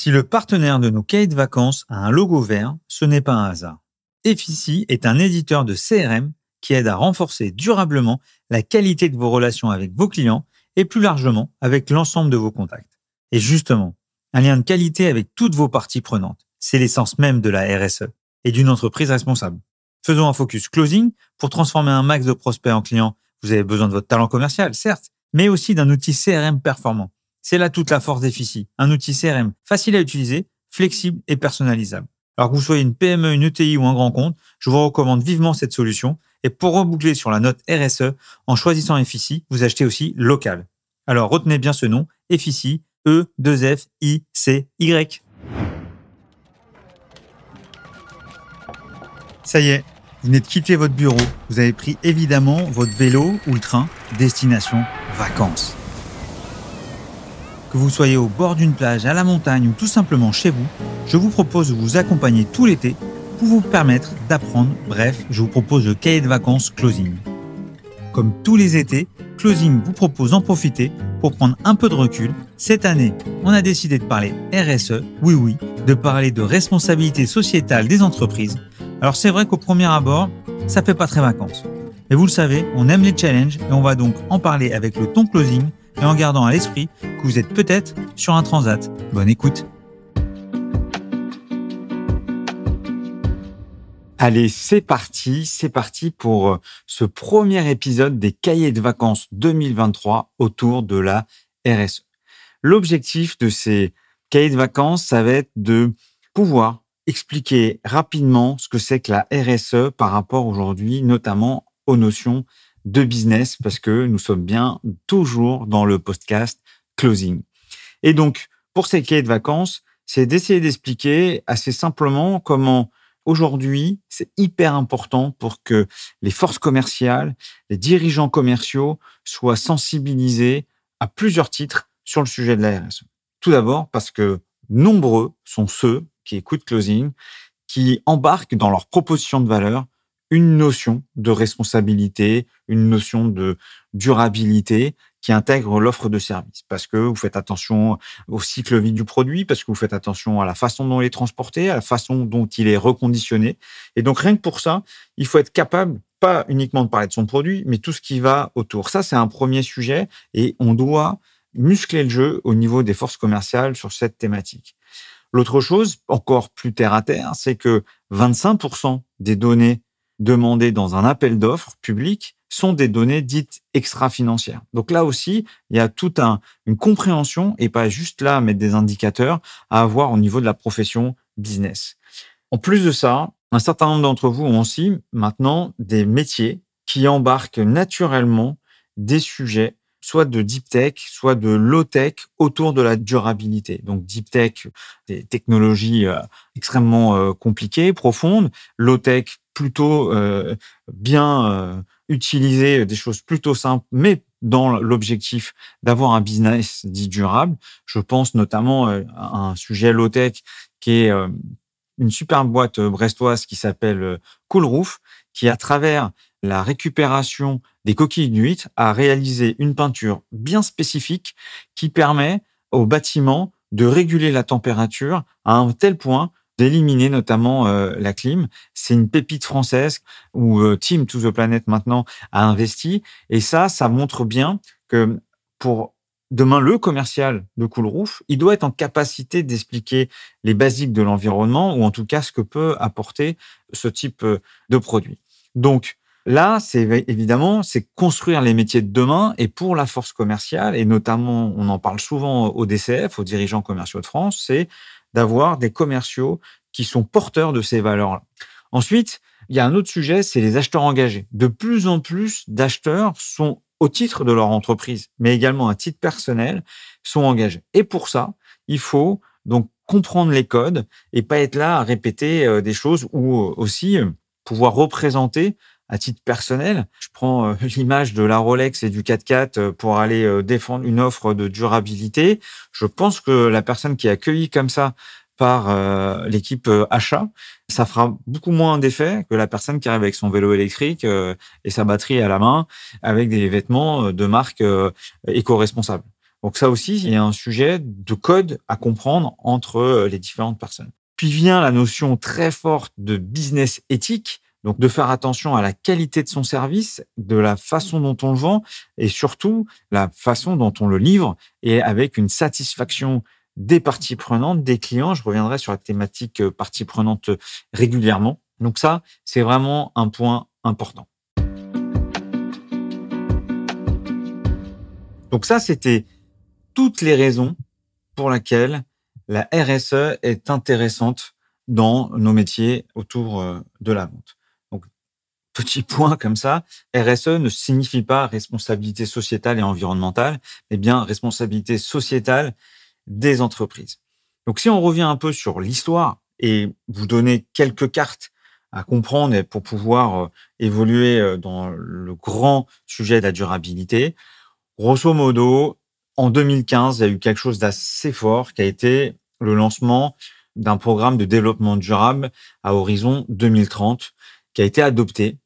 Si le partenaire de nos cahiers de vacances a un logo vert, ce n'est pas un hasard. Effici est un éditeur de CRM qui aide à renforcer durablement la qualité de vos relations avec vos clients et plus largement avec l'ensemble de vos contacts. Et justement, un lien de qualité avec toutes vos parties prenantes, c'est l'essence même de la RSE et d'une entreprise responsable. Faisons un focus closing pour transformer un max de prospects en clients. Vous avez besoin de votre talent commercial, certes, mais aussi d'un outil CRM performant. C'est là toute la force d'Effici, un outil CRM facile à utiliser, flexible et personnalisable. Alors que vous soyez une PME, une ETI ou un grand compte, je vous recommande vivement cette solution. Et pour reboucler sur la note RSE, en choisissant Effici, vous achetez aussi local. Alors retenez bien ce nom, Effici, E2F-I-C-Y. Ça y est, vous venez de quitter votre bureau. Vous avez pris évidemment votre vélo ou le train, destination vacances. Que vous soyez au bord d'une plage, à la montagne ou tout simplement chez vous, je vous propose de vous accompagner tout l'été pour vous permettre d'apprendre. Bref, je vous propose le cahier de vacances Closing. Comme tous les étés, Closing vous propose d'en profiter pour prendre un peu de recul. Cette année, on a décidé de parler RSE, oui oui, de parler de responsabilité sociétale des entreprises alors c'est vrai qu'au premier abord, ça fait pas très vacances. Mais vous le savez, on aime les challenges et on va donc en parler avec le ton closing et en gardant à l'esprit que vous êtes peut-être sur un transat. Bonne écoute. Allez, c'est parti, c'est parti pour euh, ce premier épisode des cahiers de vacances 2023 autour de la RSE. L'objectif de ces cahiers de vacances, ça va être de pouvoir expliquer rapidement ce que c'est que la RSE par rapport aujourd'hui, notamment aux notions de business, parce que nous sommes bien toujours dans le podcast closing. Et donc, pour ces cahiers de vacances, c'est d'essayer d'expliquer assez simplement comment aujourd'hui, c'est hyper important pour que les forces commerciales, les dirigeants commerciaux soient sensibilisés à plusieurs titres sur le sujet de la RSE. Tout d'abord parce que nombreux sont ceux qui écoutent Closing, qui embarquent dans leur proposition de valeur une notion de responsabilité, une notion de durabilité qui intègre l'offre de service. Parce que vous faites attention au cycle vie du produit, parce que vous faites attention à la façon dont il est transporté, à la façon dont il est reconditionné. Et donc, rien que pour ça, il faut être capable pas uniquement de parler de son produit, mais tout ce qui va autour. Ça, c'est un premier sujet et on doit muscler le jeu au niveau des forces commerciales sur cette thématique. L'autre chose, encore plus terre à terre, c'est que 25% des données demandées dans un appel d'offres public sont des données dites extra-financières. Donc là aussi, il y a toute une compréhension et pas juste là mettre des indicateurs à avoir au niveau de la profession business. En plus de ça, un certain nombre d'entre vous ont aussi maintenant des métiers qui embarquent naturellement des sujets soit de deep tech, soit de low tech autour de la durabilité. Donc deep tech, des technologies euh, extrêmement euh, compliquées, profondes. Low tech, plutôt euh, bien utiliser des choses plutôt simples, mais dans l'objectif d'avoir un business dit durable. Je pense notamment à un sujet low tech qui est une super boîte brestoise qui s'appelle Coolroof, qui à travers la récupération des coquilles d'huîtres a réalisé une peinture bien spécifique qui permet au bâtiment de réguler la température à un tel point d'éliminer notamment euh, la clim. C'est une pépite française où euh, Team to the Planet maintenant a investi. Et ça, ça montre bien que pour demain le commercial de Coolroof, il doit être en capacité d'expliquer les basiques de l'environnement ou en tout cas ce que peut apporter ce type euh, de produit. Donc là, c'est évidemment c'est construire les métiers de demain et pour la force commerciale et notamment on en parle souvent au DCF, aux dirigeants commerciaux de France, c'est d'avoir des commerciaux qui sont porteurs de ces valeurs-là. Ensuite, il y a un autre sujet, c'est les acheteurs engagés. De plus en plus d'acheteurs sont au titre de leur entreprise, mais également à titre personnel, sont engagés. Et pour ça, il faut donc comprendre les codes et pas être là à répéter euh, des choses ou euh, aussi euh, pouvoir représenter à titre personnel. Je prends l'image de la Rolex et du 4x4 pour aller défendre une offre de durabilité. Je pense que la personne qui est accueillie comme ça par euh, l'équipe euh, achat, ça fera beaucoup moins d'effet que la personne qui arrive avec son vélo électrique euh, et sa batterie à la main avec des vêtements de marque éco-responsable. Donc ça aussi, il y a un sujet de code à comprendre entre les différentes personnes. Puis vient la notion très forte de business éthique, donc de faire attention à la qualité de son service, de la façon dont on le vend et surtout la façon dont on le livre et avec une satisfaction des parties prenantes, des clients. Je reviendrai sur la thématique euh, parties prenantes régulièrement. Donc ça, c'est vraiment un point important. Donc ça, c'était toutes les raisons pour lesquelles la RSE est intéressante dans nos métiers autour euh, de la vente. Petit point comme ça, RSE ne signifie pas responsabilité sociétale et environnementale, mais bien responsabilité sociétale des entreprises. Donc, si on revient un peu sur l'histoire et vous donner quelques cartes à comprendre pour pouvoir euh, évoluer euh, dans le grand sujet de la durabilité, grosso modo, en 2015, il y a eu quelque chose d'assez fort qui a été le lancement d'un programme de développement durable à horizon 2030 qui a été adopté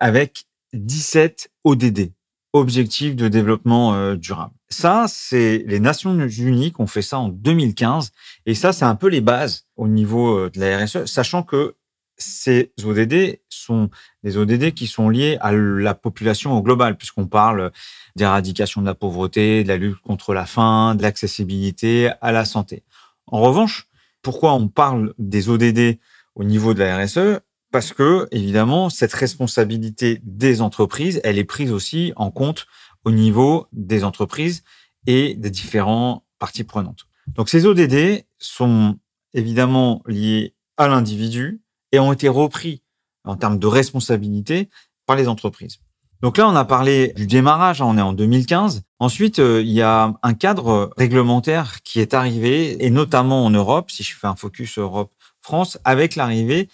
avec 17 ODD, Objectifs de développement euh, durable. Ça, c'est les Nations Unies qui ont fait ça en 2015 et ça, c'est un peu les bases au niveau euh, de la RSE, sachant que ces ODD sont des ODD qui sont liés à la population au global, puisqu'on parle d'éradication de la pauvreté, de la lutte contre la faim, de l'accessibilité à la santé. En revanche, pourquoi on parle des ODD au niveau de la RSE Parce que, évidemment, cette responsabilité des entreprises, elle est prise aussi en compte au niveau des entreprises et des différents parties prenantes. Donc, ces ODD sont évidemment liés à l'individu et ont été repris en termes de responsabilité par les entreprises. Donc là, on a parlé du démarrage, hein, on est en 2015. Ensuite, euh, il y a un cadre réglementaire qui est arrivé, et notamment en Europe, si je fais un focus Europe-France, avec l'arrivée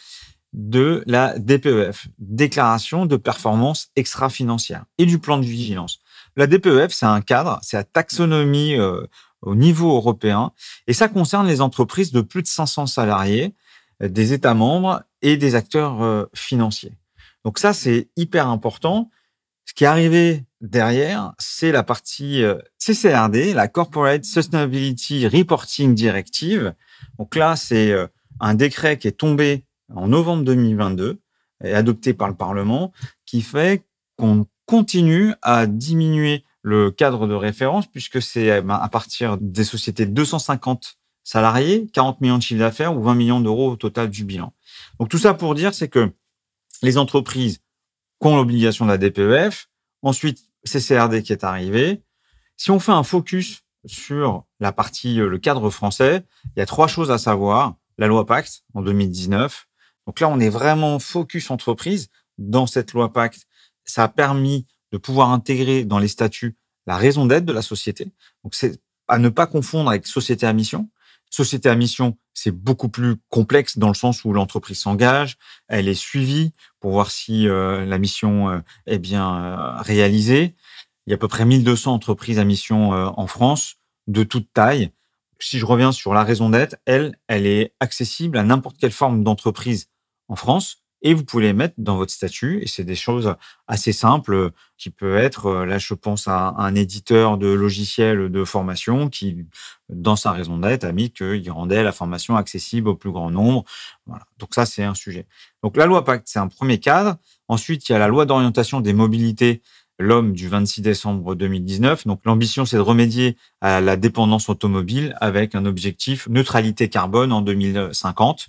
de la DPEF, déclaration de performance extra-financière, et du plan de vigilance. La DPEF, c'est un cadre, c'est la taxonomie euh, au niveau européen, et ça concerne les entreprises de plus de 500 salariés, euh, des États membres et des acteurs financiers. Donc ça, c'est hyper important ce qui est arrivé derrière, c'est la partie euh, CCRD, la Corporate Sustainability Reporting Directive. Donc là, c'est euh, un décret qui est tombé en novembre 2022 et adopté par le Parlement, qui fait qu'on continue à diminuer le cadre de référence puisque c'est euh, ben, à partir des sociétés de 250 salariés, 40 millions de chiffre d'affaires ou 20 millions d'euros au total du bilan. Donc tout ça pour dire, c'est que les entreprises ont l'obligation de la DPEF. Ensuite, CCRD qui est arrivé. Si on fait un focus sur la partie, euh, le cadre français, il y a trois choses à savoir. La loi Pacte en 2019. Donc là, on est vraiment focus entreprise. Dans cette loi Pacte, ça a permis de pouvoir intégrer dans les statuts la raison d'être de la société. Donc c'est à ne pas confondre avec société à mission. Société à mission, c'est beaucoup plus complexe dans le sens où l'entreprise s'engage, elle est suivie pour voir si euh, la mission euh, est bien euh, réalisée. Il y a à peu près 1200 entreprises à mission en France, de toute taille. Si je reviens sur la raison d'être, elle, elle est accessible à n'importe quelle forme d'entreprise en France et vous pouvez les mettre dans votre statut. Et c'est des choses assez simples qui peut être, euh, là, je pense à un éditeur de logiciels de formation qui, dans sa raison d'être, a mis qu'il rendait la formation accessible au plus grand nombre. Voilà. Donc ça, c'est un sujet. Donc la loi Pacte, c'est un premier cadre. Ensuite, il y a la loi d'orientation des mobilités l'homme du 26 décembre 2019. Donc l'ambition, c'est de remédier à la dépendance automobile avec un objectif neutralité carbone en 2050.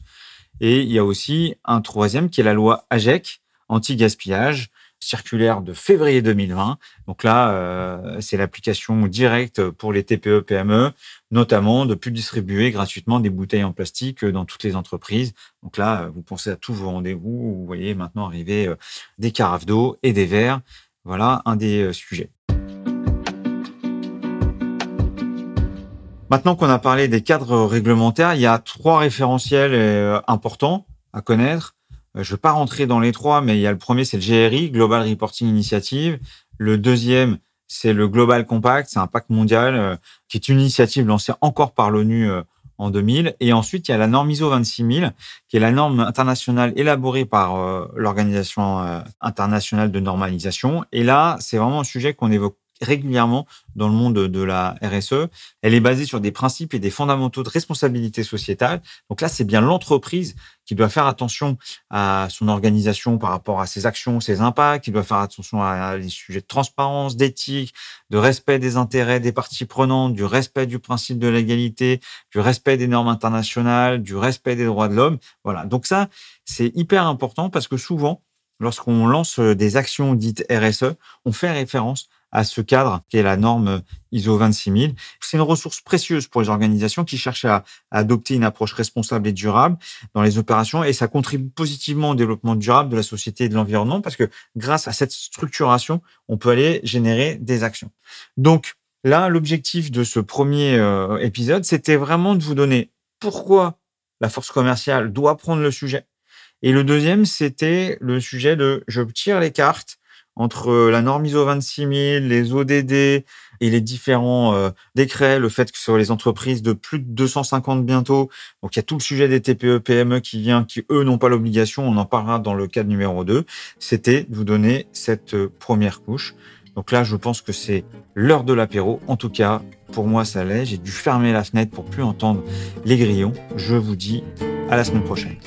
Et il y a aussi un troisième qui est la loi AGEC, anti-gaspillage, circulaire de février 2020. Donc là, euh, c'est l'application directe pour les TPE-PME, notamment de plus distribuer gratuitement des bouteilles en plastique dans toutes les entreprises. Donc là, vous pensez à tous vos rendez-vous, vous voyez maintenant arriver euh, des carafes d'eau et des verres. Voilà un des euh, sujets. Maintenant qu'on a parlé des cadres réglementaires, il y a trois référentiels euh, importants à connaître. Euh, je ne vais pas rentrer dans les trois, mais il y a le premier, c'est le GRI, Global Reporting Initiative. Le deuxième, c'est le Global Compact, c'est un pacte mondial euh, qui est une initiative lancée encore par l'ONU en 2000. Et ensuite, il y a la norme ISO 26000, qui est la norme internationale élaborée par l'Organisation internationale de normalisation. Et là, c'est vraiment un sujet qu'on évoque régulièrement dans le monde de la RSE. Elle est basée sur des principes et des fondamentaux de responsabilité sociétale. Donc là, c'est bien l'entreprise qui doit faire attention à son organisation par rapport à ses actions, ses impacts, qui doit faire attention à les sujets de transparence, d'éthique, de respect des intérêts des parties prenantes, du respect du principe de l'égalité, du respect des normes internationales, du respect des droits de l'homme. Voilà. Donc ça, c'est hyper important parce que souvent, lorsqu'on lance des actions dites RSE, on fait référence à ce cadre qui est la norme ISO 26000. C'est une ressource précieuse pour les organisations qui cherchent à, adopter une approche responsable et durable dans les opérations et ça contribue positivement au développement durable de la société et de l'environnement parce que grâce à cette structuration, on peut aller générer des actions. Donc là, l'objectif de ce premier euh, épisode, c'était vraiment de vous donner pourquoi la force commerciale doit prendre le sujet. Et le deuxième, c'était le sujet de je tire les cartes entre la norme ISO 26000, les ODD et les différents euh, décrets, le fait que sur les entreprises de plus de 250 bientôt, donc il y a tout le sujet des TPE, PME qui vient, qui eux n'ont pas l'obligation, on en parlera dans le cadre numéro 2, c'était de vous donner cette euh, première couche. Donc là, je pense que c'est l'heure de l'apéro. En tout cas, pour moi, ça l'est. J'ai dû fermer la fenêtre pour plus entendre les grillons. Je vous dis à la semaine prochaine.